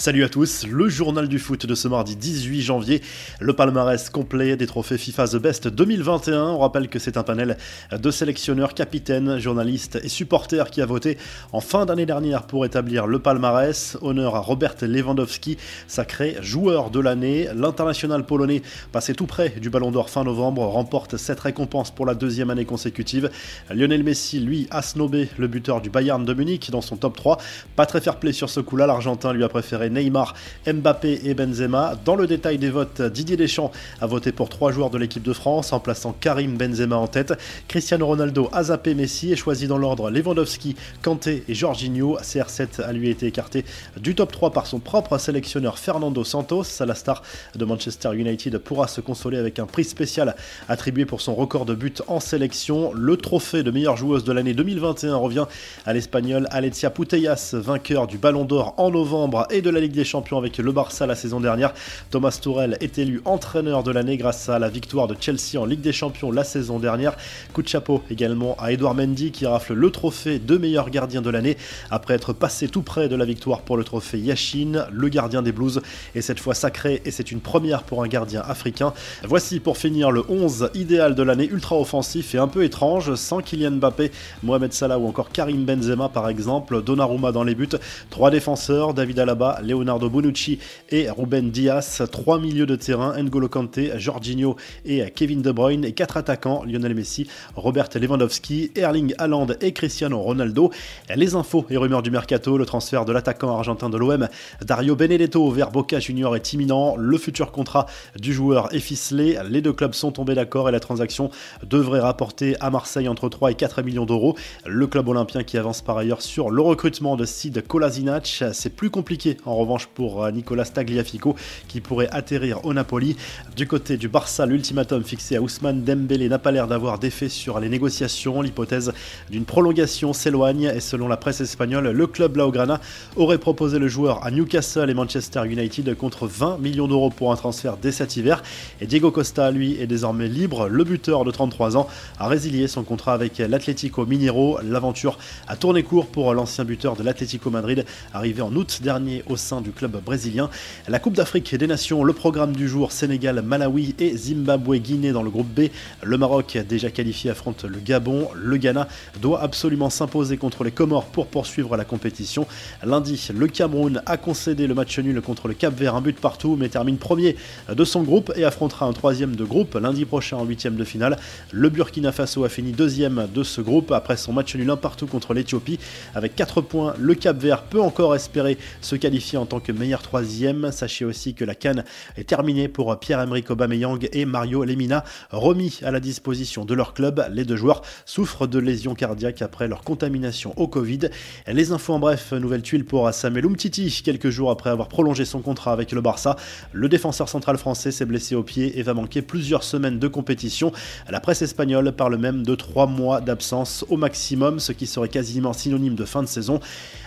Salut à tous, le journal du foot de ce mardi 18 janvier, le palmarès complet des trophées FIFA The Best 2021. On rappelle que c'est un panel de sélectionneurs, capitaines, journalistes et supporters qui a voté en fin d'année dernière pour établir le palmarès. Honneur à Robert Lewandowski, sacré joueur de l'année. L'international polonais, passé tout près du Ballon d'Or fin novembre, remporte cette récompense pour la deuxième année consécutive. Lionel Messi, lui, a snobé le buteur du Bayern de Munich dans son top 3. Pas très fair play sur ce coup-là, l'Argentin lui a préféré Neymar, Mbappé et Benzema. Dans le détail des votes, Didier Deschamps a voté pour trois joueurs de l'équipe de France en plaçant Karim Benzema en tête. Cristiano Ronaldo a Messi et choisi dans l'ordre Lewandowski, Kanté et Jorginho. CR7 a lui été écarté du top 3 par son propre sélectionneur Fernando Santos. La star de Manchester United pourra se consoler avec un prix spécial attribué pour son record de buts en sélection. Le trophée de meilleure joueuse de l'année 2021 revient à l'espagnol Alecia Putellas, vainqueur du Ballon d'Or en novembre et de la Ligue des Champions avec le Barça la saison dernière. Thomas Tourel est élu entraîneur de l'année grâce à la victoire de Chelsea en Ligue des Champions la saison dernière. Coup de chapeau également à Edouard Mendy qui rafle le trophée de meilleur gardien de l'année après être passé tout près de la victoire pour le trophée Yashin, le gardien des Blues est cette fois sacré et c'est une première pour un gardien africain. Voici pour finir le 11 idéal de l'année ultra offensif et un peu étrange sans Kylian Mbappé, Mohamed Salah ou encore Karim Benzema par exemple, Donnarumma dans les buts, trois défenseurs, David Alaba, Leonardo Bonucci et Ruben Diaz, trois milieux de terrain, N'Golo Kanté, Jorginho et Kevin De Bruyne, et quatre attaquants, Lionel Messi, Robert Lewandowski, Erling Haaland et Cristiano Ronaldo. Les infos et rumeurs du mercato, le transfert de l'attaquant argentin de l'OM, Dario Benedetto vers Boca Junior est imminent, le futur contrat du joueur est ficelé, les deux clubs sont tombés d'accord et la transaction devrait rapporter à Marseille entre 3 et 4 millions d'euros. Le club olympien qui avance par ailleurs sur le recrutement de Sid Kolasinac, c'est plus compliqué revanche pour euh, Nicolas Tagliafico qui pourrait atterrir au Napoli. Du côté du Barça, l'ultimatum fixé à Ousmane Dembélé n'a pas l'air d'avoir d'effet sur les négociations. L'hypothèse d'une prolongation s'éloigne et selon la presse espagnole, le club Blaugrana aurait proposé le joueur à Newcastle et Manchester United contre 20 millions d'euros pour un transfert dès cet hiver. Et Diego Costa, lui, est désormais libre. Le buteur de 33 ans a résilié son contrat avec l'Atlético Mineiro. L'aventure a tourné court pour l'ancien buteur de l'Atlético Madrid, arrivé en août dernier au du club brésilien. La Coupe d'Afrique des Nations, le programme du jour Sénégal, Malawi et Zimbabwe-Guinée dans le groupe B. Le Maroc, déjà qualifié, affronte le Gabon. Le Ghana doit absolument s'imposer contre les Comores pour poursuivre la compétition. Lundi, le Cameroun a concédé le match nul contre le Cap Vert, un but partout, mais termine premier de son groupe et affrontera un troisième de groupe lundi prochain en huitième de finale. Le Burkina Faso a fini deuxième de ce groupe après son match nul un partout contre l'Éthiopie. Avec 4 points, le Cap Vert peut encore espérer se qualifier en tant que meilleur troisième. Sachez aussi que la canne est terminée pour Pierre-Emerick Aubameyang et Mario Lemina, remis à la disposition de leur club. Les deux joueurs souffrent de lésions cardiaques après leur contamination au Covid. Les infos en bref, nouvelle tuile pour Samuel Umtiti, quelques jours après avoir prolongé son contrat avec le Barça. Le défenseur central français s'est blessé au pied et va manquer plusieurs semaines de compétition. La presse espagnole parle même de 3 mois d'absence au maximum, ce qui serait quasiment synonyme de fin de saison.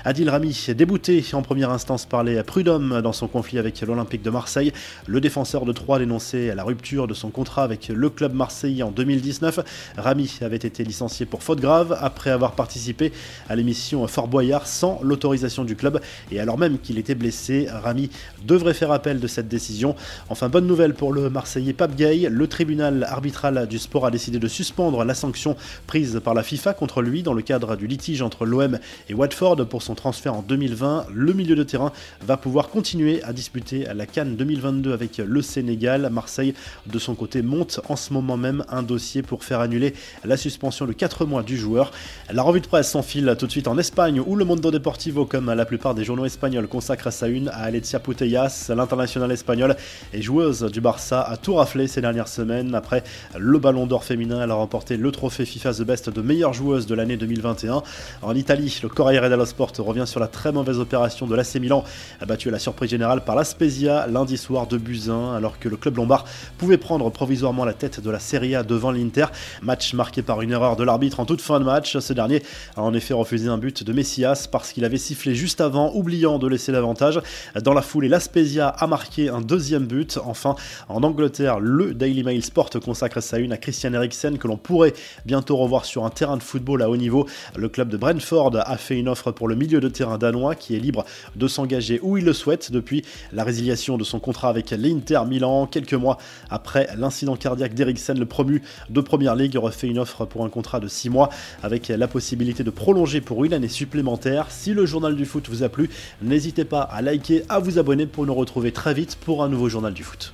Adil Rami, débouté en première instance par les prud'hommes dans son conflit avec l'Olympique de Marseille, le défenseur de Troyes dénonçait la rupture de son contrat avec le club marseillais en 2019. Rami avait été licencié pour faute grave après avoir participé à l'émission Fort Boyard sans l'autorisation du club et alors même qu'il était blessé, Rami devrait faire appel de cette décision. Enfin, bonne nouvelle pour le Marseillais Pape Gay, le tribunal arbitral du sport a décidé de suspendre la sanction prise par la FIFA contre lui dans le cadre du litige entre l'OM et Watford pour son transfert en 2020. Le milieu de terrain va pouvoir continuer à disputer la Cannes 2022 avec le Sénégal. Marseille, de son côté, monte en ce moment même un dossier pour faire annuler la suspension de 4 mois du joueur. La revue de presse s'enfile tout de suite en Espagne où le Mundo Deportivo, comme la plupart des journaux espagnols, consacre sa une à Alecia Putellas, l'international espagnol et joueuse du Barça, a tout raflé ces dernières semaines. Après le Ballon d'Or féminin, elle a remporté le trophée FIFA The Best de meilleure joueuse de l'année 2021. En Italie, le Corriere dello Sport revient sur la très mauvaise opération de l'AC Milan, battu à la surprise générale par la Spezia lundi soir de Buzyn, alors que le club lombard pouvait prendre provisoirement la tête de la Serie A devant l'Inter. Match marqué par une erreur de l'arbitre en toute fin de match. Ce dernier a en effet refusé un but de Messias parce qu'il avait sifflé juste avant, oubliant de laisser l'avantage. Dans la foulée, la Spezia a marqué un deuxième but. Enfin, en Angleterre, le Daily Mail Sport consacre sa une à Christian Eriksen que l'on pourrait bientôt revoir sur un terrain de football à haut niveau. Le club de Brentford a fait une offre pour le milieu de terrain danois qui est libre de s'engager Où il le souhaite depuis la résiliation de son contrat avec l'Inter Milan. Quelques mois après l'incident cardiaque d'Eriksen, le promu de Première Ligue aurait fait une offre pour un contrat de 6 mois avec la possibilité de prolonger pour une année supplémentaire. Si le journal du foot vous a plu, n'hésitez pas à liker, à vous abonner pour nous retrouver très vite pour un nouveau journal du foot.